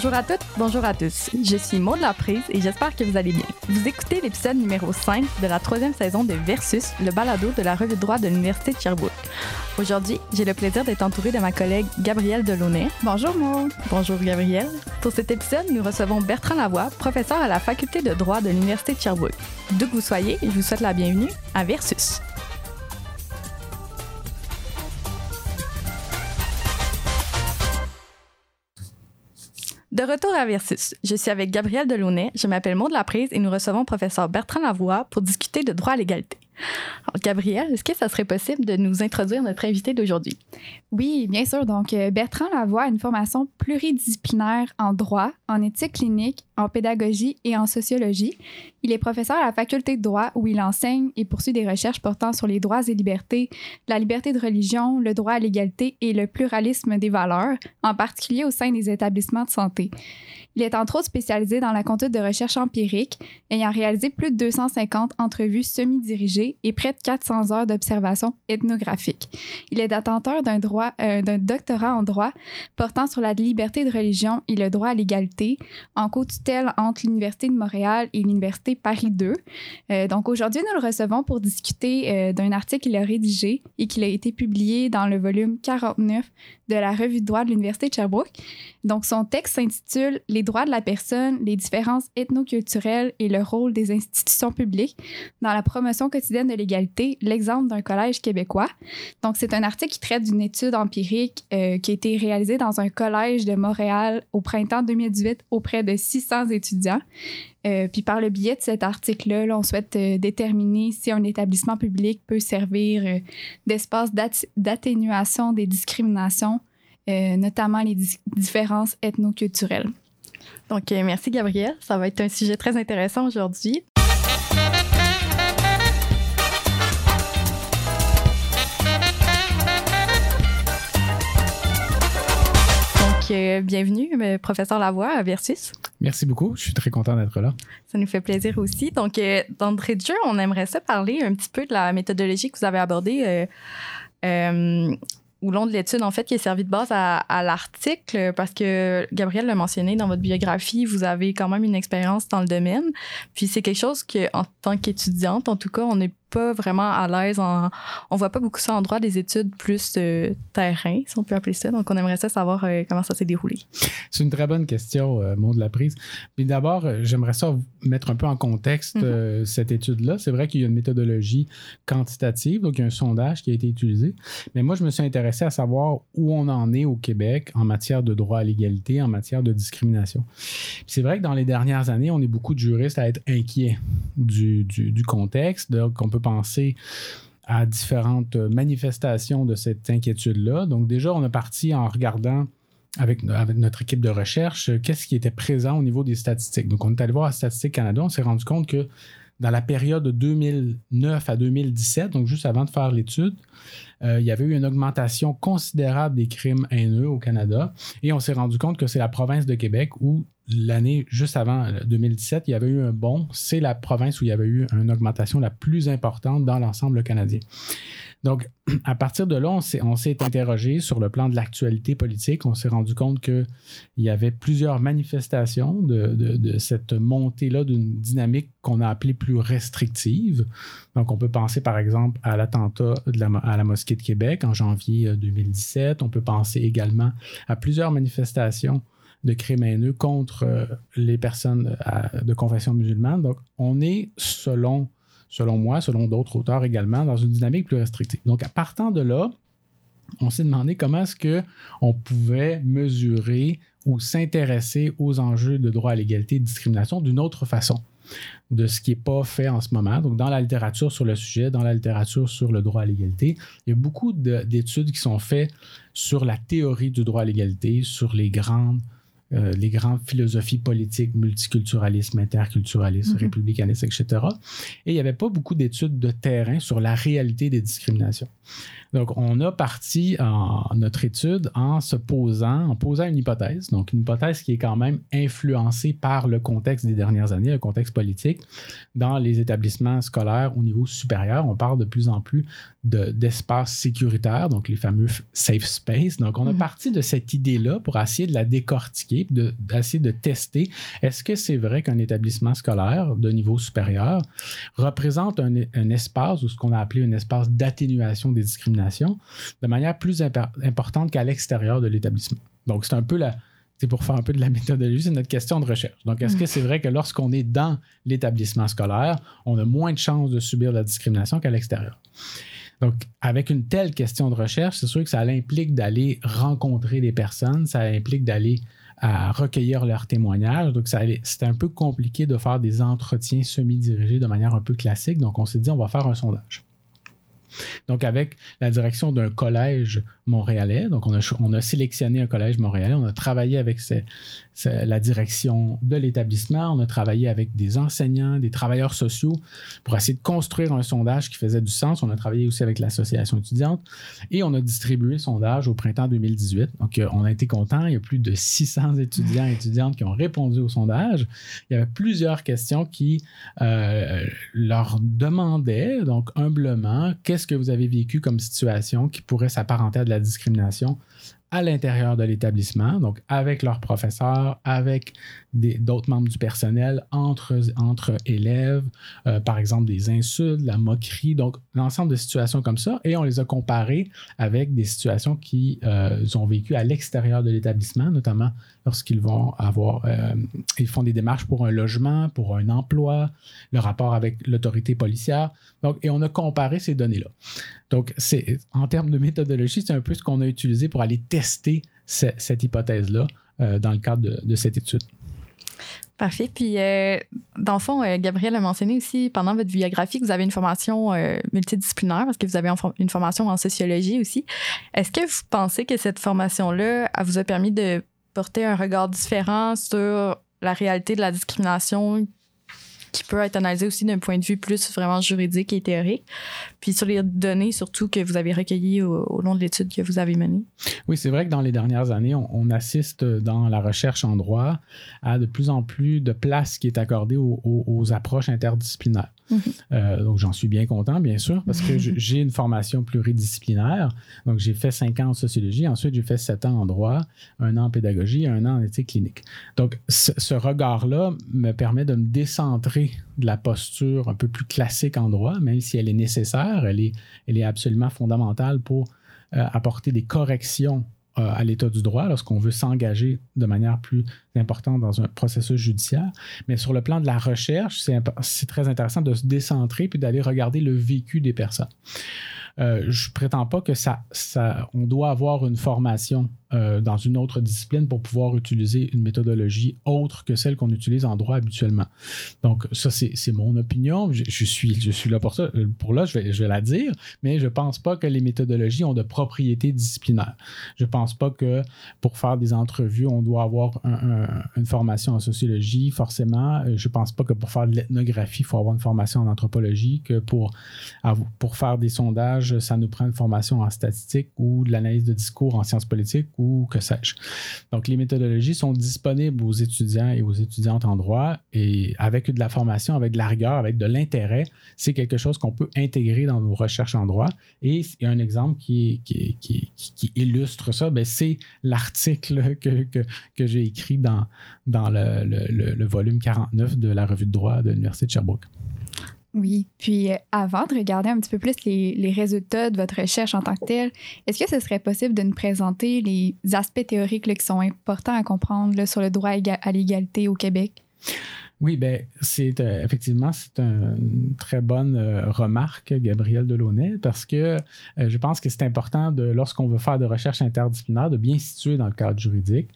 Bonjour à toutes, bonjour à tous. Je suis Maud Laprise et j'espère que vous allez bien. Vous écoutez l'épisode numéro 5 de la troisième saison de Versus, le balado de la revue de droit de l'Université de Sherbrooke. Aujourd'hui, j'ai le plaisir d'être entourée de ma collègue Gabrielle Delaunay. Bonjour Maud. Bonjour Gabrielle. Pour cet épisode, nous recevons Bertrand Lavoie, professeur à la faculté de droit de l'Université de Sherbrooke. D'où que vous soyez, je vous souhaite la bienvenue à Versus. De retour à Versus, je suis avec Gabrielle Delaunay, je m'appelle Maud Laprise et nous recevons professeur Bertrand Lavoie pour discuter de droit à l'égalité. Alors, Gabrielle, est-ce que ça serait possible de nous introduire notre invité d'aujourd'hui? Oui, bien sûr. Donc, euh, Bertrand Lavoie a une formation pluridisciplinaire en droit, en éthique clinique, en pédagogie et en sociologie. Il est professeur à la faculté de droit où il enseigne et poursuit des recherches portant sur les droits et libertés, la liberté de religion, le droit à l'égalité et le pluralisme des valeurs, en particulier au sein des établissements de santé. Il est entre autres spécialisé dans la conduite de recherche empirique, ayant réalisé plus de 250 entrevues semi-dirigées et près de 400 heures d'observation ethnographique. Il est détenteur euh, d'un doctorat en droit portant sur la liberté de religion et le droit à l'égalité, en co-tutelle entre l'Université de Montréal et l'Université Paris II. Euh, donc aujourd'hui, nous le recevons pour discuter euh, d'un article qu'il a rédigé et qui a été publié dans le volume 49 de la revue de droit de l'Université de Sherbrooke. Donc son texte s'intitule Les droits de la personne, les différences ethnoculturelles et le rôle des institutions publiques dans la promotion quotidienne de l'égalité, l'exemple d'un collège québécois. Donc, c'est un article qui traite d'une étude empirique euh, qui a été réalisée dans un collège de Montréal au printemps 2018 auprès de 600 étudiants. Euh, puis par le biais de cet article-là, on souhaite euh, déterminer si un établissement public peut servir d'espace d'atténuation des discriminations, notamment les dis- différences ethnoculturelles. Donc, euh, merci Gabrielle. Ça va être un sujet très intéressant aujourd'hui. Donc, euh, bienvenue, euh, professeur Lavoie à Versus. Merci beaucoup. Je suis très content d'être là. Ça nous fait plaisir aussi. Donc, d'entrée de jeu, on aimerait ça parler un petit peu de la méthodologie que vous avez abordée euh, euh, au long de l'étude, en fait, qui est servie de base à, à l'article, parce que Gabriel l'a mentionné dans votre biographie, vous avez quand même une expérience dans le domaine. Puis c'est quelque chose que, en tant qu'étudiante, en tout cas, on n'est pas vraiment à l'aise. En, on voit pas beaucoup ça en droit, des études plus euh, terrain, si on peut appeler ça. Donc, on aimerait ça savoir euh, comment ça s'est déroulé. C'est une très bonne question, euh, mot de la prise. Mais d'abord, euh, j'aimerais ça mettre un peu en contexte Mhm. euh, cette étude-là. C'est vrai qu'il y a une méthodologie quantitative, donc il y a un sondage qui a été utilisé. Mais moi, je me suis intéressé à savoir où on en est au Québec en matière de droit à l'égalité, en matière de discrimination. C'est vrai que dans les dernières années, on est beaucoup de juristes à être inquiets du, du, du contexte. Donc, on peut penser à différentes manifestations de cette inquiétude-là. Donc, déjà, on a parti en regardant avec, avec notre équipe de recherche, euh, qu'est-ce qui était présent au niveau des statistiques. Donc, on est allé voir à Statistique Canada, on s'est rendu compte que dans la période de 2009 à 2017, donc juste avant de faire l'étude, euh, il y avait eu une augmentation considérable des crimes haineux au Canada. Et on s'est rendu compte que c'est la province de Québec où l'année juste avant euh, 2017, il y avait eu un bond. C'est la province où il y avait eu une augmentation la plus importante dans l'ensemble canadien. Donc, à partir de là, on s'est, interrogé sur le plan de l'actualité politique. On s'est rendu compte qu'il y avait plusieurs manifestations de, cette montée-là d'une dynamique qu'on a appelée plus restrictive. Donc, on peut penser par exemple à l'attentat à la mosquée de Québec en janvier euh, 2017. On peut penser également à plusieurs manifestations de crimes haineux contre euh, les personnes euh, de confession musulmane. Donc, on est, selon selon moi, selon d'autres auteurs également, dans une dynamique plus restrictive. Donc, à partant de là, on s'est demandé comment est-ce que on pouvait mesurer ou s'intéresser aux enjeux de droit à l'égalité et de discrimination d'une autre façon de ce qui n'est pas fait en ce moment. Donc, dans la littérature sur le sujet, dans la littérature sur le droit à l'égalité, il y a beaucoup de- d'études qui sont faites sur la théorie du droit à l'égalité, sur les grandes euh, les grandes philosophies politiques, multiculturalisme, interculturalisme, Mhm. républicanisme, etc. Et il n'y avait pas beaucoup d'études de terrain sur la réalité des discriminations. Donc, on a parti en notre étude en se posant, en posant une hypothèse. Donc, une hypothèse qui est quand même influencée par le contexte des dernières années, le contexte politique. Dans les établissements scolaires au niveau supérieur, on parle de plus en plus de- d'espaces sécuritaires, donc les fameux safe space. Donc, on a Mhm. parti de cette idée-là pour essayer de la décortiquer d'essayer de, tester est-ce que c'est vrai qu'un établissement scolaire de niveau supérieur représente un, espace ou ce qu'on a appelé un espace d'atténuation des discriminations de manière plus importante qu'à l'extérieur de l'établissement. Donc, c'est un peu la, c'est pour faire un peu de la méthodologie, c'est notre question de recherche. Donc, est-ce que c'est vrai que lorsqu'on est dans l'établissement scolaire, on a moins de chances de subir la discrimination qu'à l'extérieur? Donc, avec une telle question de recherche, c'est sûr que ça implique d'aller rencontrer des personnes, ça implique d'aller à recueillir leurs témoignages. Donc, c'est un peu compliqué de faire des entretiens semi-dirigés de manière un peu classique. Donc, on s'est dit, on va faire un sondage. Donc, avec la direction d'un collège montréalais, donc on a, on a, sélectionné un collège montréalais, on a travaillé avec la direction de l'établissement, on a travaillé avec des enseignants, des travailleurs sociaux pour essayer de construire un sondage qui faisait du sens. On a travaillé aussi avec l'association étudiante et on a distribué le sondage au printemps 2018. Donc, euh, on a été content. Il y a plus de 600 étudiants et étudiantes qui ont répondu au sondage. Il y avait plusieurs questions qui euh, leur demandaient, donc humblement, qu'est-ce que vous avez vécu comme situation qui pourrait s'apparenter à de la discrimination à l'intérieur de l'établissement, donc avec leurs professeurs, avec d'autres membres du personnel, entre, entre élèves, euh, par exemple des insultes, la moquerie, donc l'ensemble de situations comme ça, et on les a comparées avec des situations qu'ils euh, ont vécues à l'extérieur de l'établissement, notamment lorsqu'ils vont avoir, euh, ils font des démarches pour un logement, pour un emploi, le rapport avec l'autorité policière, donc, et on a comparé ces données-là. Donc, en termes de méthodologie, c'est un peu ce qu'on a utilisé pour aller tester cette hypothèse-là dans le cadre de, cette étude. Parfait. Puis, euh, dans le fond, euh, Gabriel a mentionné aussi, pendant votre biographie, que vous avez une formation multidisciplinaire parce que vous avez une formation en sociologie aussi. Est-ce que vous pensez que cette formation-là vous a permis de porter un regard différent sur la réalité de la discrimination qui peut être analysé aussi d'un point de vue plus vraiment juridique et théorique, puis sur les données surtout que vous avez recueillies au, long de l'étude que vous avez menée. Oui, c'est vrai que dans les dernières années, on, assiste dans la recherche en droit à de plus en plus de place qui est accordée aux approches interdisciplinaires. Euh, donc, j'en suis bien content, bien sûr, parce que j'ai une formation pluridisciplinaire. Donc, j'ai fait cinq ans en sociologie. Ensuite, j'ai fait sept ans en droit, un an en pédagogie et un an en éthique clinique. Donc, ce, regard-là me permet de me décentrer de la posture un peu plus classique en droit, même si elle est nécessaire, elle est, absolument fondamentale pour euh, apporter des corrections à l'état du droit lorsqu'on veut s'engager de manière plus importante dans un processus judiciaire. Mais sur le plan de la recherche, c'est très intéressant de se décentrer puis d'aller regarder le vécu des personnes. Euh, je prétends pas que ça, on doit avoir une formation euh, dans une autre discipline pour pouvoir utiliser une méthodologie autre que celle qu'on utilise en droit habituellement. Donc, ça, c'est mon opinion. Je, suis, je suis là pour ça. Pour là, je vais, je vais la dire, mais je ne pense pas que les méthodologies ont de propriétés disciplinaires. Je ne pense pas que pour faire des entrevues, on doit avoir une formation en sociologie, forcément. Je ne pense pas que pour faire de l'ethnographie, il faut avoir une formation en anthropologie, que pour, pour faire des sondages, ça nous prend une formation en statistique ou de l'analyse de discours en sciences politiques ou que sais-je. Donc, les méthodologies sont disponibles aux étudiants et aux étudiantes en droit et avec de la formation, avec de la rigueur, avec de l'intérêt, c'est quelque chose qu'on peut intégrer dans nos recherches en droit. Et il y a un exemple qui, illustre ça, ben, c'est l'article que, j'ai écrit dans, le, volume 49 de la revue de droit de l'Université de Sherbrooke. Oui. Puis euh, avant de regarder un petit peu plus les, résultats de votre recherche en tant que telle, est-ce que ce serait possible de nous présenter les aspects théoriques qui sont importants à comprendre sur le droit à l'égalité au Québec? Oui, ben, c'est euh, effectivement c'est une très bonne euh, remarque, Gabriel Delaunay, parce que euh, je pense que c'est important de, lorsqu'on veut faire de recherche interdisciplinaire, de bien situer dans le cadre juridique.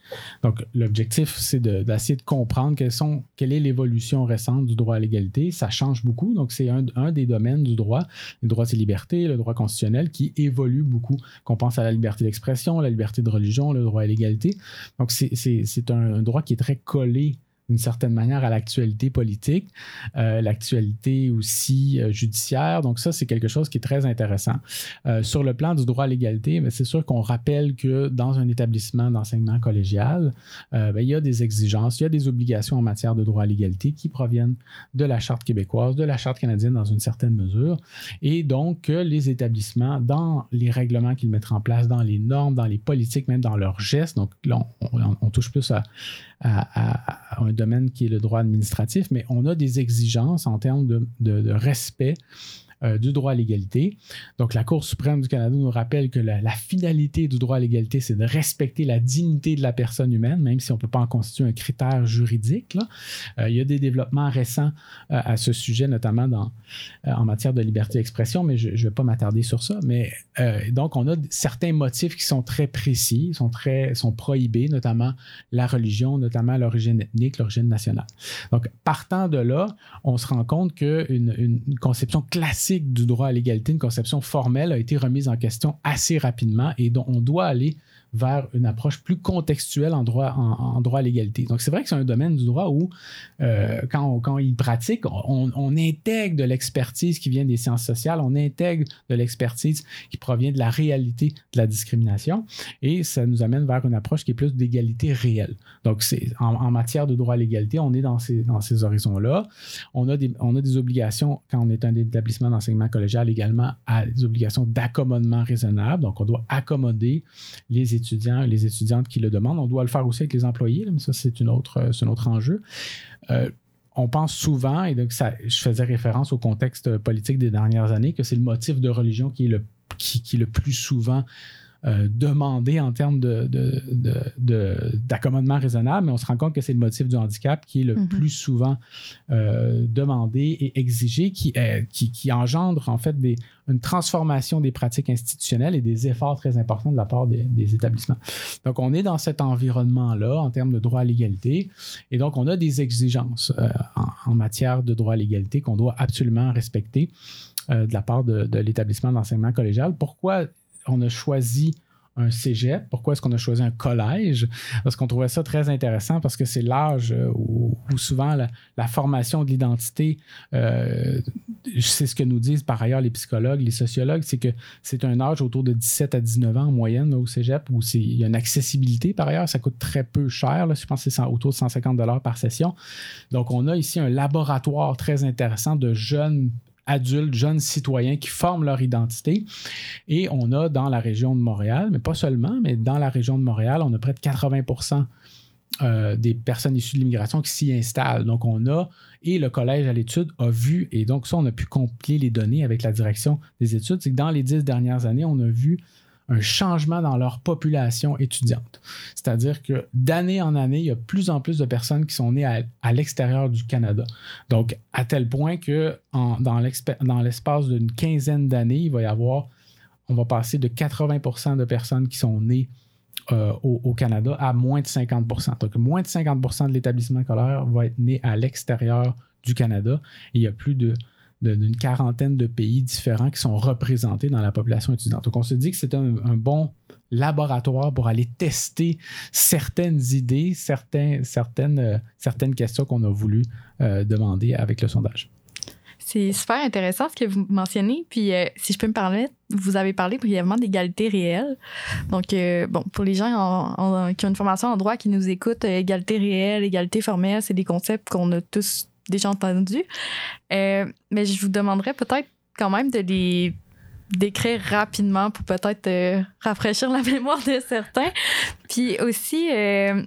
Donc, l'objectif, c'est d'essayer de, comprendre quelles sont, quelle est l'évolution récente du droit à l'égalité. Ça change beaucoup. Donc, c'est un, des domaines du droit, les droits et libertés, le droit constitutionnel, qui évolue beaucoup. Qu'on pense à la liberté d'expression, la liberté de religion, le droit à l'égalité. Donc, c'est un, un droit qui est très collé d'une certaine manière à l'actualité politique, l'actualité aussi judiciaire. Donc ça, c'est quelque chose qui est très intéressant. sur le plan du droit à l'égalité, ben, c'est sûr qu'on rappelle que dans un établissement d'enseignement collégial, ben, il y a des exigences, il y a des obligations en matière de droit à l'égalité qui proviennent de la Charte québécoise, de la Charte canadienne dans une certaine mesure, et donc que les établissements, dans les règlements qu'ils mettent en place, dans les normes, dans les politiques, même dans leurs gestes, donc là, on, touche plus à, un qui est le droit administratif, mais on a des exigences en termes de respect euh, du droit à l'égalité. Donc, la Cour suprême du Canada nous rappelle que la, finalité du droit à l'égalité, c'est de respecter la dignité de la personne humaine, même si on ne peut pas en constituer un critère juridique. Euh, il y a des développements récents euh, à ce sujet, notamment dans, en matière de liberté d'expression, mais je ne vais pas m'attarder sur ça. Mais donc, on a certains motifs qui sont très précis, sont, très, sont prohibés, notamment la religion, notamment l'origine ethnique, l'origine nationale. Donc, partant de là, on se rend compte qu'une une conception classique du droit à l'égalité, une conception formelle, a été remise en question assez rapidement et dont on doit aller vers une approche plus contextuelle en droit, en, droit à l'égalité. Donc, c'est vrai que c'est un domaine du droit où, euh, quand, quand il pratique, on, intègre de l'expertise qui vient des sciences sociales, on intègre de l'expertise qui provient de la réalité de la discrimination et ça nous amène vers une approche qui est plus d'égalité réelle. Donc, c'est, en, matière de droit à l'égalité, on est dans ces, dans ces horizons-là. On a, des, on a des obligations, quand on est un établissement d'enseignement collégial, également à des obligations d'accommodement raisonnable. Donc, on doit accommoder les étudiants étudiants, les étudiantes qui le demandent. On doit le faire aussi avec les employés, mais ça, c'est, une autre, euh, un autre enjeu. Euh, on pense souvent, et donc ça, je faisais référence au contexte politique des dernières années, que c'est le motif de religion qui est le, qui, qui est le plus souvent euh, demandé en termes d'accommodement de, raisonnable, mais on se rend compte que c'est le motif du handicap qui est le mhm. plus souvent euh, demandé et exigé, qui, qui, engendre en fait des, une transformation des pratiques institutionnelles et des efforts très importants de la part des, établissements. Donc, on est dans cet environnement-là en termes de droit à l'égalité, et donc on a des exigences euh, en, matière de droit à l'égalité qu'on doit absolument respecter. de la part de, de l'établissement d'enseignement collégial. Pourquoi on a choisi un cégep. Pourquoi est-ce qu'on a choisi un collège? Parce qu'on trouvait ça très intéressant parce que c'est l'âge euh, où, souvent la, formation de l'identité, euh, c'est ce que nous disent par ailleurs les psychologues, les sociologues, c'est que c'est un âge autour de 17 à 19 ans en moyenne au cégep où il y a une accessibilité par ailleurs, ça coûte très peu cher. je pense que c'est autour de 150 par session. Donc, on a ici un laboratoire très intéressant de jeunes adultes, jeunes citoyens qui forment leur identité. Et on a dans la région de Montréal, mais pas seulement, mais dans la région de Montréal, on a près de 80% euh, des personnes issues de l'immigration qui s'y installent. Donc, on a, et le collège à l'étude a vu, et donc ça, on a pu compiler les données avec la direction des études, c'est que dans les dix dernières années, on a vu un changement dans leur population étudiante. C'est-à-dire que d'année en année, il y a plus en plus de personnes qui sont nées à, l'extérieur du Canada. Donc, à tel point que dans l'espace d'une quinzaine d'années, il va y avoir, on va passer de 80% de personnes qui sont nées euh, au, Canada à moins de 50% Donc, moins de 50% de l'établissement scolaire va être né à l'extérieur du Canada. il y a plus de d'une quarantaine de pays différents qui sont représentés dans la population étudiante. Donc, on se dit que c'est un, bon laboratoire pour aller tester certaines idées, certaines, euh, certaines questions qu'on a voulu euh, demander avec le sondage. C'est super intéressant ce que vous mentionnez. Puis, euh, si je peux me permettre, vous avez parlé brièvement d'égalité réelle. Donc, bon, pour les gens qui ont une formation en droit qui nous écoutent, égalité réelle, égalité formelle, c'est des concepts qu'on a tous déjà entendu. Euh, mais je vous demanderais peut-être quand même de les décrire rapidement pour peut-être euh, rafraîchir la mémoire de certains. Puis aussi, euh,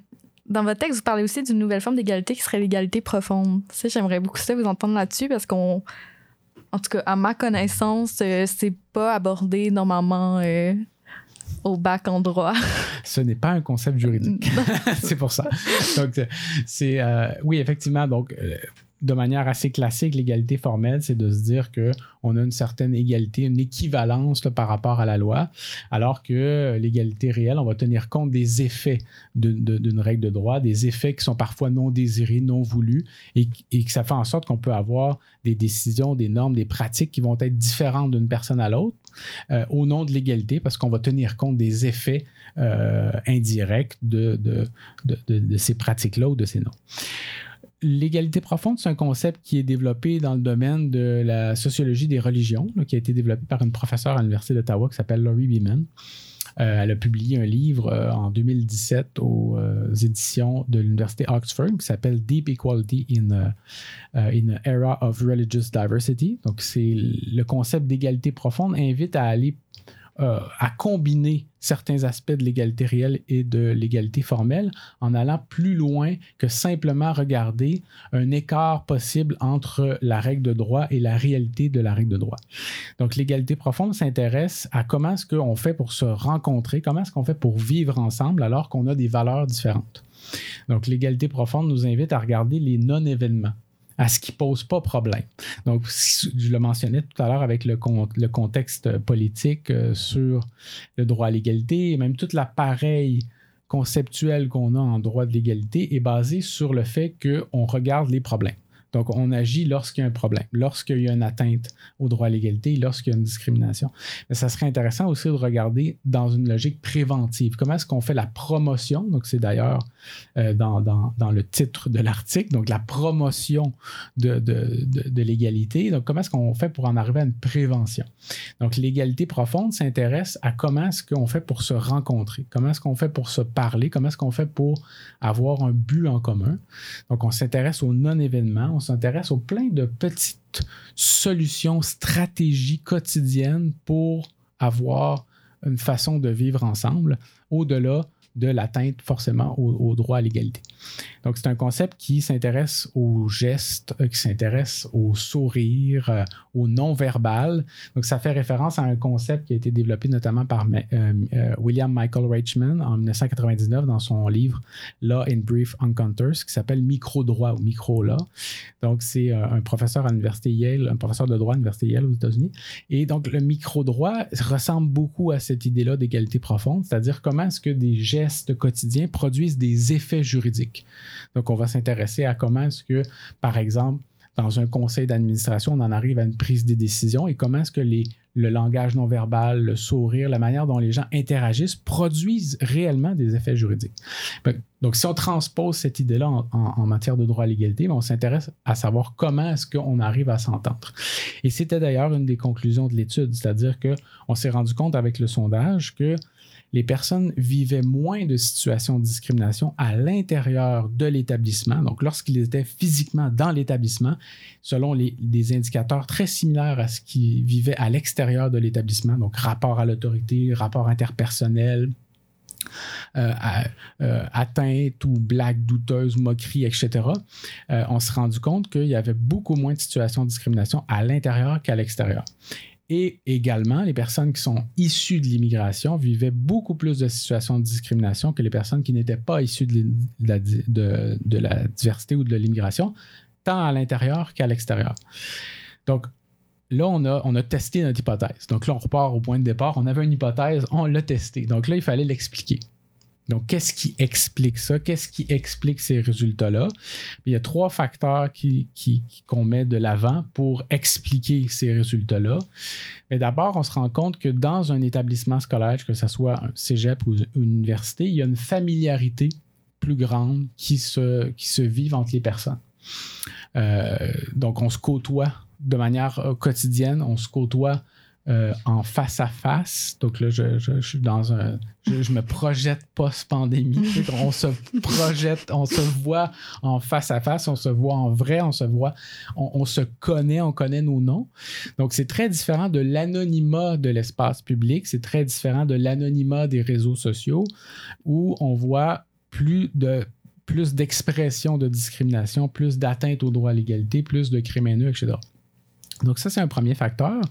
dans votre texte, vous parlez aussi d'une nouvelle forme d'égalité qui serait l'égalité profonde. Ça, j'aimerais beaucoup ça vous entendre là-dessus parce qu'on, en tout cas, à ma connaissance, c'est pas abordé normalement au bac en droit. Ce n'est pas un concept juridique. c'est pour ça. Donc, c'est. oui, effectivement. Donc, de manière assez classique, l'égalité formelle, c'est de se dire qu'on a une certaine égalité, une équivalence par rapport à la loi, alors que l'égalité réelle, on va tenir compte des effets d'une règle de droit, des effets qui sont parfois non désirés, non voulus, et, que ça fait en sorte qu'on peut avoir des décisions, des normes, des pratiques qui vont être différentes d'une personne à l'autre euh, au nom de l'égalité, parce qu'on va tenir compte des effets euh, indirects de, de, de ces pratiques-là ou de ces normes. L'égalité profonde, c'est un concept qui est développé dans le domaine de la sociologie des religions, qui a été développé par une professeure à l'Université d'Ottawa qui s'appelle Laurie Beeman. Euh, elle a publié un livre euh, en 2017 aux euh, éditions de l'Université Oxford qui s'appelle Deep Equality in, in an Era of Religious Diversity. Donc, c'est le concept d'égalité profonde invite à aller euh, à combiner certains aspects de l'égalité réelle et de l'égalité formelle en allant plus loin que simplement regarder un écart possible entre la règle de droit et la réalité de la règle de droit. Donc l'égalité profonde s'intéresse à comment est-ce qu'on fait pour se rencontrer, comment est-ce qu'on fait pour vivre ensemble alors qu'on a des valeurs différentes. Donc l'égalité profonde nous invite à regarder les non-événements à ce qui pose pas problème. Donc, je le mentionnais tout à l'heure avec le, contexte politique euh, sur le droit à l'égalité et même tout l'appareil conceptuel qu'on a en droit de l'égalité est basé sur le fait qu'on regarde les problèmes. Donc, on agit lorsqu'il y a un problème, lorsqu'il y a une atteinte au droit à l'égalité, lorsqu'il y a une discrimination. Mais ça serait intéressant aussi de regarder dans une logique préventive. Comment est-ce qu'on fait la promotion? Donc, c'est d'ailleurs euh, dans, le titre de l'article, donc la promotion de, de, l'égalité. Donc, comment est-ce qu'on fait pour en arriver à une prévention? Donc, l'égalité profonde s'intéresse à comment est-ce qu'on fait pour se rencontrer, comment est-ce qu'on fait pour se parler, comment est-ce qu'on fait pour avoir un but en commun. Donc, on s'intéresse aux non-événements, s'intéresse aux plein de petites solutions, stratégies quotidiennes pour avoir une façon de vivre ensemble. Au-delà de l'atteinte forcément au, droit à l'égalité. Donc, c'est un concept qui s'intéresse aux gestes, euh, qui s'intéresse au sourire, euh, au non-verbal. Donc, ça fait référence à un concept qui a été développé notamment par euh, William Michael Reichman en 1999 dans son livre Law in Brief Encounters, qui s'appelle Micro-droit ou micro-law. Donc, c'est un professeur à l'Université Yale, un professeur de droit à l'Université Yale aux États-Unis. Et donc, le micro-droit ressemble beaucoup à cette idée-là d'égalité profonde, c'est-à-dire comment est-ce que des gestes quotidiens produisent des effets juridiques. Donc, on va s'intéresser à comment est-ce que, par exemple, dans un conseil d'administration, on en arrive à une prise de décision et comment est-ce que le langage non verbal, le sourire, la manière dont les gens interagissent produisent réellement des effets juridiques. Donc, si on transpose cette idée-là en, matière de droit à l'égalité, ben, on s'intéresse à savoir comment est-ce qu'on arrive à s'entendre. Et c'était d'ailleurs une des conclusions de l'étude, c'est-à-dire qu'on s'est rendu compte avec le sondage que les personnes vivaient moins de situations de discrimination à l'intérieur de l'établissement, donc lorsqu'ils étaient physiquement dans l'établissement, selon les, des indicateurs très similaires à ce qu'ils vivaient à l'extérieur de l'établissement, donc rapport à l'autorité, rapport interpersonnel, euh, euh, atteinte ou blague douteuse, moquerie, etc., euh, on s'est rendu compte qu'il y avait beaucoup moins de situations de discrimination à l'intérieur qu'à l'extérieur. Et également, les personnes qui sont issues de l'immigration vivaient beaucoup plus de situations de discrimination que les personnes qui n'étaient pas issues de la, diversité ou de l'immigration, tant à l'intérieur qu'à l'extérieur. Donc, là, on a, on a testé notre hypothèse. Donc là, on repart au point de départ. On avait une hypothèse, on l'a testée. Donc là, il fallait l'expliquer. Donc, qu'est-ce qui explique ça? Qu'est-ce qui explique ces résultats-là? Il y a trois facteurs qu'on qui, met de l'avant pour expliquer ces résultats-là. Mais d'abord, on se rend compte que dans un établissement scolaire, que ce soit un cégep ou une université, il y a une familiarité plus grande qui se, qui se vive entre les personnes. Euh, donc, on se côtoie de manière euh, quotidienne, on se côtoie euh, en face à face. Donc là, je, suis dans un. Je, me projette post-pandémie. on se projette, on se voit en face à face, on se voit en vrai, on se voit, on, se connaît, on connaît nos noms. Donc c'est très différent de l'anonymat de l'espace public, c'est très différent de l'anonymat des réseaux sociaux où on voit plus de plus d'expression de discrimination, plus d'atteinte au droit à l'égalité, plus de crimes haineux, etc. Donc ça, c'est un premier facteur.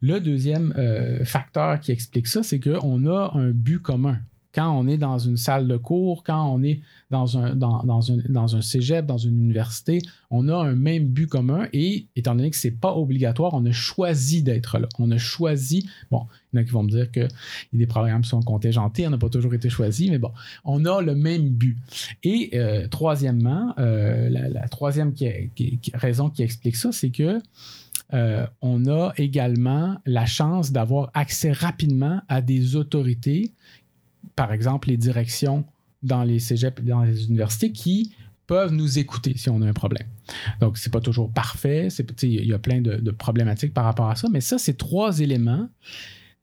Le deuxième euh, facteur qui explique ça, c'est qu'on a un but commun. Quand on est dans une salle de cours, quand on est dans un, dans, dans cégep, dans une université, on a un même but commun et étant donné que ce n'est pas obligatoire, on a choisi d'être là. On a choisi, bon, il y en a qui vont me dire que des programmes sont contingentés, on n'a pas toujours été choisi, mais bon, on a le même but. Et euh, troisièmement, euh, la, troisième raison qui explique ça, c'est que euh, on a également la chance d'avoir accès rapidement à des autorités, par exemple les directions dans les cégeps, dans les universités, qui peuvent nous écouter si on a un problème. Donc, c'est pas toujours parfait. Il y a plein de, de, problématiques par rapport à ça. Mais ça, c'est trois éléments.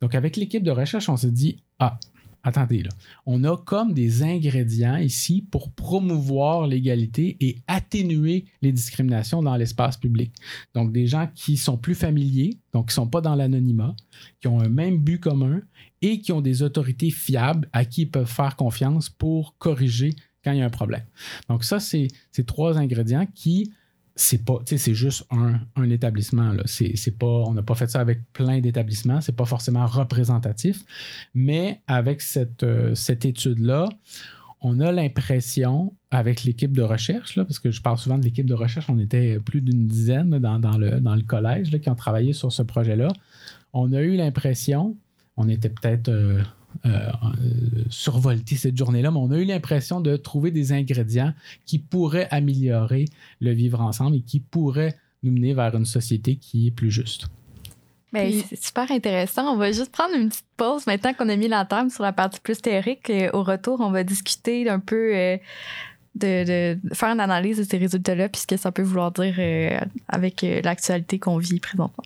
Donc, avec l'équipe de recherche, on se dit, ah, attendez, là, on a comme des ingrédients ici pour promouvoir l'égalité et atténuer les discriminations dans l'espace public. Donc, des gens qui sont plus familiers, donc qui ne sont pas dans l'anonymat, qui ont un même but commun et qui ont des autorités fiables à qui ils peuvent faire confiance pour corriger quand il y a un problème. Donc, ça, c'est ces trois ingrédients qui c'est pas, c'est juste un, un établissement. Là. C'est, pas, on n'a pas fait ça avec plein d'établissements, c'est pas forcément représentatif, mais avec cette, euh, cette étude-là, on a l'impression, avec l'équipe de recherche, là, parce que je parle souvent de l'équipe de recherche, on était plus d'une dizaine dans, dans, le, dans le collège là, qui ont travaillé sur ce projet-là. On a eu l'impression, on était peut-être euh, euh, survolter cette journée-là, mais on a eu l'impression de trouver des ingrédients qui pourraient améliorer le vivre ensemble et qui pourraient nous mener vers une société qui est plus juste. C'est super intéressant. On va juste prendre une petite pause maintenant qu'on a mis la table sur la partie plus théorique. Euh, au retour, on va discuter un peu euh, de, faire une analyse de ces résultats-là, puisque ça peut vouloir dire avec l'actualité qu'on vit présentement.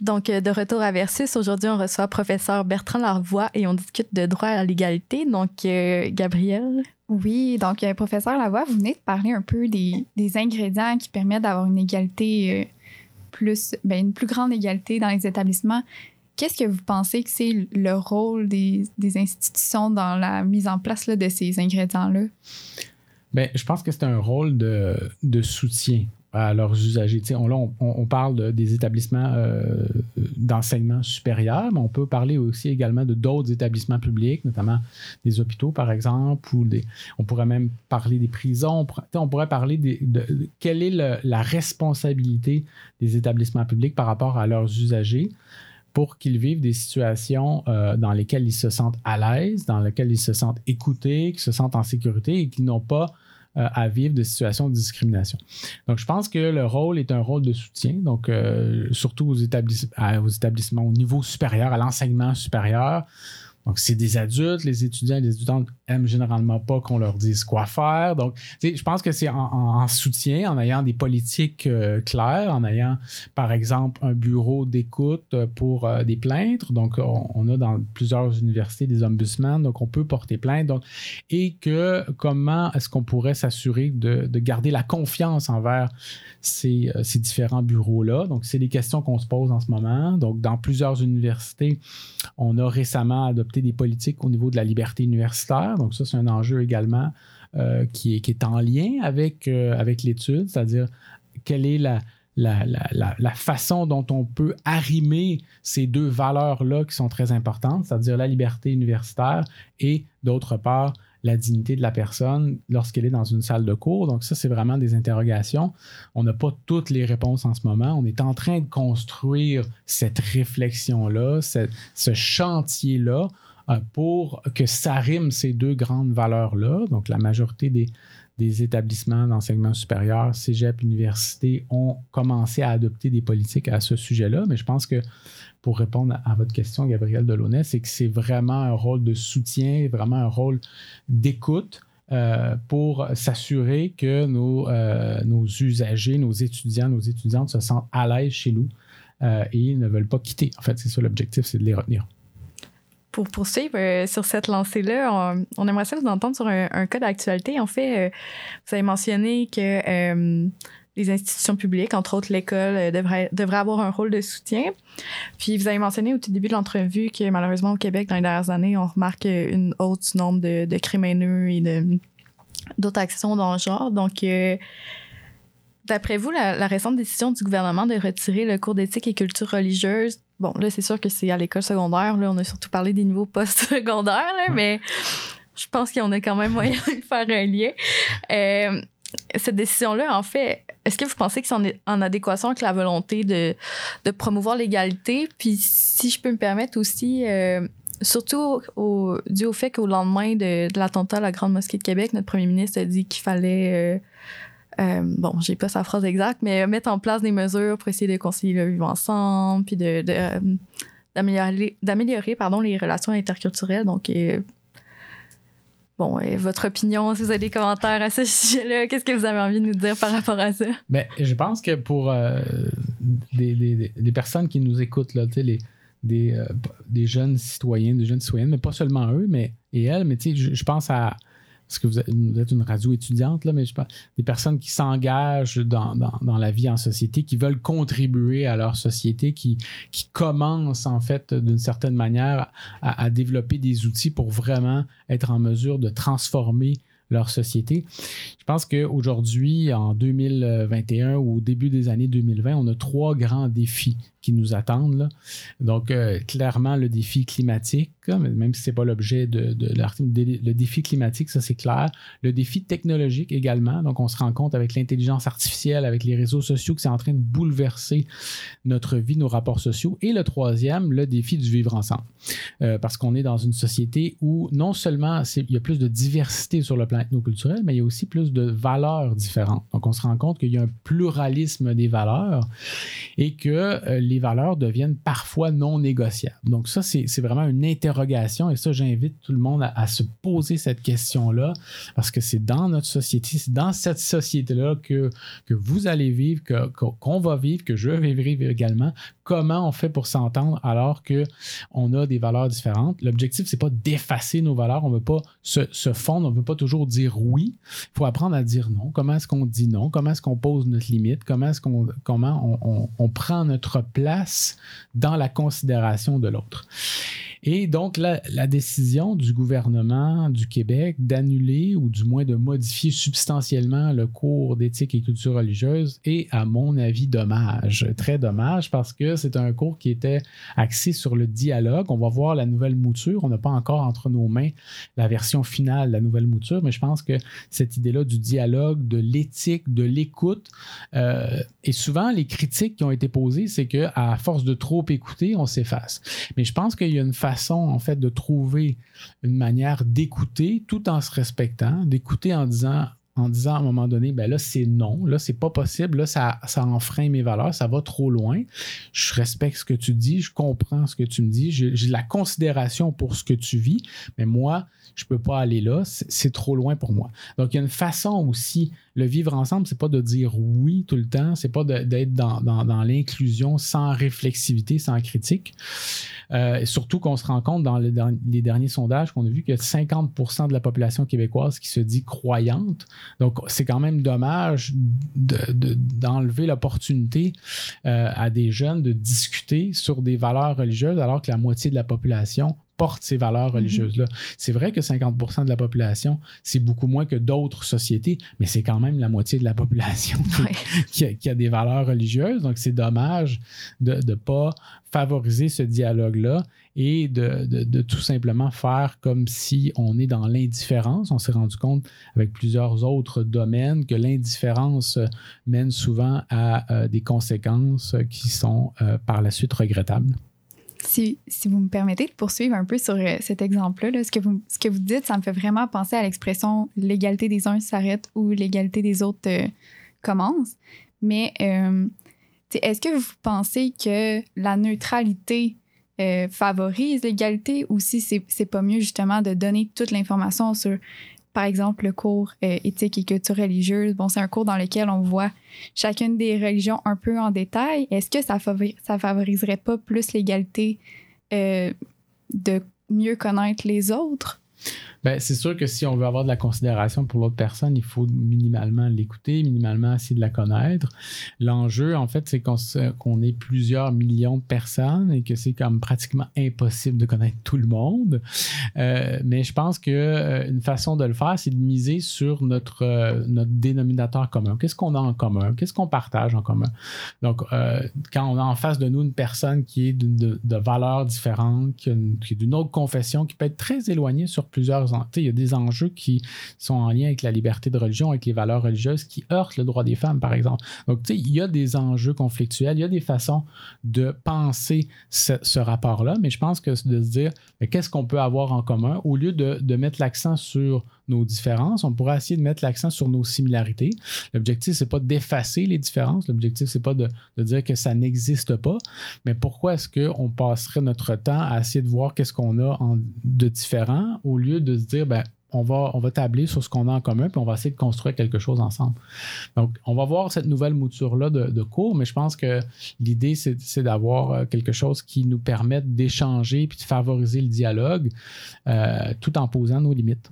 Donc, euh, de retour à Versus, aujourd'hui, on reçoit professeur Bertrand Larvois et on discute de droit à l'égalité. Donc, euh, Gabrielle. Oui, donc, euh, professeur Larvois, vous venez de parler un peu des, ingrédients qui permettent d'avoir une égalité plus, ben, une plus grande égalité dans les établissements. Qu'est-ce que vous pensez que c'est le rôle des, institutions dans la mise en place de ces ingrédients-là? Bien, je pense que c'est un rôle de, de soutien à leurs usagers. On, là, on, parle des établissements euh, d'enseignement supérieur, mais on peut parler aussi également de d'autres établissements publics, notamment des hôpitaux, par exemple, ou des, on pourrait même parler des prisons. On pourrait, parler de, quelle est la responsabilité des établissements publics par rapport à leurs usagers pour qu'ils vivent des situations euh, dans lesquelles ils se sentent à l'aise, dans lesquelles ils se sentent écoutés, qu'ils se sentent en sécurité et qu'ils n'ont pas euh, à vivre de situations de discrimination. Donc, je pense que le rôle est un rôle de soutien, donc euh, surtout aux établissements au niveau supérieur, à l'enseignement supérieur. Donc, c'est des adultes, les étudiants et les étudiantes aiment généralement pas qu'on leur dise quoi faire. Donc, je pense que c'est en, soutien, en ayant des politiques euh, claires, en ayant, par exemple, un bureau d'écoute euh, pour euh, des plaintes. Donc, on, a dans plusieurs universités des ombudsman, donc on peut porter plainte. Donc, et que comment est-ce qu'on pourrait s'assurer de, de, garder la confiance envers ces, ces différents bureaux-là? Donc, c'est des questions qu'on se pose en ce moment. Donc, dans plusieurs universités, on a récemment adopté des politiques au niveau de la liberté universitaire. Donc ça, c'est un enjeu également euh, qui, est, qui, est, en lien avec, euh, avec l'étude, c'est-à-dire quelle est la, la, la, la, façon dont on peut arrimer ces deux valeurs-là qui sont très importantes, c'est-à-dire la liberté universitaire et d'autre part la dignité de la personne lorsqu'elle est dans une salle de cours. Donc ça, c'est vraiment des interrogations. On n'a pas toutes les réponses en ce moment. On est en train de construire cette réflexion-là, ce chantier-là pour que ça rime ces deux grandes valeurs-là. Donc, la majorité des, établissements d'enseignement supérieur, cégep, université, ont commencé à adopter des politiques à ce sujet-là. Mais je pense que pour répondre à, votre question, Gabriel Delaunay, c'est que c'est vraiment un rôle de soutien, vraiment un rôle d'écoute. Euh, pour s'assurer que euh, nos, usagers, nos étudiants, nos étudiantes se sentent à l'aise chez nous et ne veulent pas quitter. En fait, c'est ça l'objectif, c'est de les retenir pour poursuivre euh, sur cette lancée-là, on, aimerait ça vous entendre sur un, cas d'actualité. En fait, euh, vous avez mentionné que euh, les institutions publiques, entre autres l'école, devraient, avoir un rôle de soutien. Puis vous avez mentionné au tout début de l'entrevue que malheureusement au Québec, dans les dernières années, on remarque une hausse du nombre de, de crimes haineux et d'autres actions dans le genre. Donc, D'après vous, la, la, récente décision du gouvernement de retirer le cours d'éthique et culture religieuse bon, là, c'est sûr que c'est à l'école secondaire. Là, on a surtout parlé des niveaux post-secondaires, mais je pense qu'on a quand même moyen de faire un lien. Euh, cette décision-là, en fait, est-ce que vous pensez que c'est en, adéquation avec la volonté de, de promouvoir l'égalité? Puis, si je peux me permettre aussi, euh, surtout au, dû au fait qu'au lendemain de, l'attentat à la Grande Mosquée de Québec, notre premier ministre a dit qu'il fallait euh, bon, j'ai pas sa phrase exacte, mais mettre en place des mesures pour essayer de concilier le vivre ensemble, puis de, euh, d'améliorer, d'améliorer les relations interculturelles. Donc, euh, bon, et votre opinion, si vous avez des commentaires à ce sujet-là, qu'est-ce que vous avez envie de nous dire par rapport à ça? Ben, je pense que pour euh, des, des- personnes qui nous écoutent, là, les, des, euh, des jeunes citoyens, des jeunes citoyennes, mais pas seulement eux, mais et elles, mais je pense à. Parce que vous êtes, une radio étudiante, là, mais je pense des personnes qui s'engagent dans, dans- la vie en société, qui veulent contribuer à leur société, qui, qui commencent en fait d'une certaine manière à, à développer des outils pour vraiment être en mesure de transformer leur société. Je pense qu'aujourd'hui, en 2021 ou au début des années 2020, on a trois grands défis qui nous attendent. là. Donc, euh, clairement, le défi climatique, mais même si ce n'est pas l'objet de, de l'article, le défi climatique, ça c'est clair. Le défi technologique également. Donc, on se rend compte avec l'intelligence artificielle, avec les réseaux sociaux, que c'est en train de bouleverser notre vie, nos rapports sociaux. Et le troisième, le défi du vivre ensemble. Euh, parce qu'on est dans une société où non seulement il y a plus de diversité sur le plan ethnoculturel, mais il y a aussi plus de valeurs différentes. Donc, on se rend compte qu'il y a un pluralisme des valeurs et que euh, les valeurs deviennent parfois non négociables. Donc, ça, c'est vraiment une interrogation et ça, j'invite tout le monde à, se poser cette question-là parce que c'est dans notre société, c'est dans cette société-là que, que vous allez vivre, qu'on va vivre, que je vais vivre également. Comment on fait pour s'entendre alors que on a des valeurs différentes. L'objectif, c'est pas d'effacer nos valeurs. On ne veut pas se, fondre. On ne veut pas toujours dire oui. Il faut apprendre à dire non. Comment est-ce qu'on dit non? Comment est-ce qu'on pose notre limite? Comment est-ce qu'on comment on, prend notre place dans la considération de l'autre? Et donc, la décision du gouvernement du Québec d'annuler ou du moins de modifier substantiellement le cours d'éthique et culture religieuse est, à mon avis, dommage. Très dommage parce que c'est un cours qui était axé sur le dialogue. On va voir la nouvelle mouture. On n'a pas encore entre nos mains la version finale de la nouvelle mouture, mais je pense que cette idée-là du dialogue, de l'éthique, de l'écoute, euh, et souvent les critiques qui ont été posées, c'est que à force de trop écouter, on s'efface. Mais je pense qu'il y a une façon, en fait, de trouver une manière d'écouter tout en se respectant, d'écouter en disant en disant à un moment donné, ben là, c'est non, là, c'est pas possible, là, ça, ça enfreint mes valeurs, ça va trop loin. Je respecte ce que tu dis, je comprends ce que tu me dis, j'ai de la considération pour ce que tu vis, mais moi, je peux pas aller là, c'est trop loin pour moi. Donc, il y a une façon aussi, le vivre ensemble, c'est pas de dire oui tout le temps, c'est pas d'être dans, dans- l'inclusion sans réflexivité, sans critique. Euh, surtout qu'on se rend compte dans les derniers sondages qu'on a vu que 50% de la population québécoise qui se dit croyante. Donc, c'est quand même dommage de- de- d'enlever l'opportunité euh, à des jeunes de discuter sur des valeurs religieuses alors que la moitié de la population porte ces valeurs religieuses-là. C'est vrai que 50% de la population, c'est beaucoup moins que d'autres sociétés, mais c'est quand même la moitié de la population qui, Ouais. qui a, qui a des valeurs religieuses. Donc, c'est dommage de ne pas favoriser ce dialogue-là et de, de- de tout simplement faire comme si on est dans l'indifférence. On s'est rendu compte avec plusieurs autres domaines que l'indifférence mène souvent à euh, des conséquences qui sont euh, par la suite regrettables. Si, si vous me permettez de poursuivre un peu sur euh, cet exemple-là, là, ce, que vous, ce que vous dites, ça me fait vraiment penser à l'expression l'égalité des uns s'arrête ou l'égalité des autres euh, commence. Mais euh, est-ce que vous pensez que la neutralité favorise l'égalité ou si c'est c'est pas mieux justement de donner toute l'information sur, par exemple, le cours euh, éthique et culture religieuse? Bon, c'est un cours dans lequel on voit chacune des religions un peu en détail. Est-ce que ça, favori- ça favoriserait pas plus l'égalité euh, de mieux connaître les autres? Ben, c'est sûr que si on veut avoir de la considération pour l'autre personne, il faut minimalement l'écouter, minimalement essayer de la connaître. L'enjeu, en fait, c'est qu'on qu'on ait plusieurs millions de personnes et que c'est comme pratiquement impossible de connaître tout le monde. Euh, mais je pense que euh, façon de le faire, c'est de miser sur notre, euh, notre dénominateur commun. Qu'est-ce qu'on a en commun? Qu'est-ce qu'on partage en commun? Donc, quand on a en face de nous une personne qui est de, de valeurs différentes, qui est d'une autre confession, qui peut être très éloignée sur plusieurs... Il y a des enjeux qui sont en lien avec la liberté de religion, avec les valeurs religieuses, qui heurtent le droit des femmes, par exemple. Donc, il y a des enjeux conflictuels, il y a des façons de penser ce, rapport-là, mais je pense que c'est de se dire, qu'est-ce qu'on peut avoir en commun? Au lieu de mettre l'accent sur nos différences, on pourrait essayer de mettre l'accent sur nos similarités. L'objectif, c'est pas d'effacer les différences. L'objectif, c'est pas de, dire que ça n'existe pas. Mais pourquoi est-ce qu'on passerait notre temps à essayer de voir qu'est-ce qu'on a de différent au lieu de se dire, ben, on va, on tabler sur ce qu'on a en commun, puis on va essayer de construire quelque chose ensemble. Donc, on va voir cette nouvelle mouture-là de, de, cours, mais je pense que l'idée, c'est d'avoir euh, quelque chose qui nous permette d'échanger puis de favoriser le dialogue euh, tout en posant nos limites.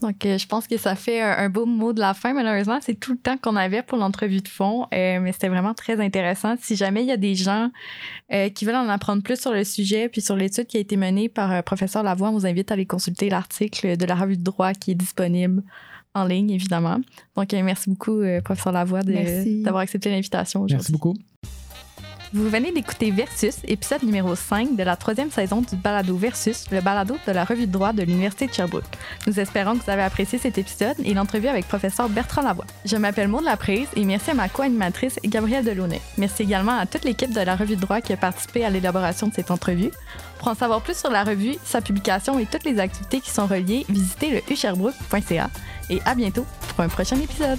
Donc, euh, je pense que ça fait un, un, beau mot de la fin. Malheureusement, c'est tout le temps qu'on avait pour l'entrevue de fond, euh, mais c'était vraiment très intéressant. Si jamais il y a des gens euh, qui veulent en apprendre plus sur le sujet, puis sur l'étude qui a été menée par professeur Lavoie, on vous invite à aller consulter l'article de la revue de droit qui est disponible en ligne, évidemment. Donc, merci beaucoup, professeur Lavoie, d'avoir accepté l'invitation aujourd'hui. Merci beaucoup. Vous venez d'écouter Versus, épisode numéro 5 de la troisième saison du balado Versus, le balado de la revue de droit de l'Université de Sherbrooke. Nous espérons que vous avez apprécié cet épisode et l'entrevue avec professeur Bertrand Lavoie. Je m'appelle Maud Laprise et merci à ma co-animatrice Gabrielle Delaunay. Merci également à toute l'équipe de la revue de droit qui a participé à l'élaboration de cette entrevue. Pour en savoir plus sur la revue, sa publication et toutes les activités qui sont reliées, visitez le usherbrooke.ca et à bientôt pour un prochain épisode.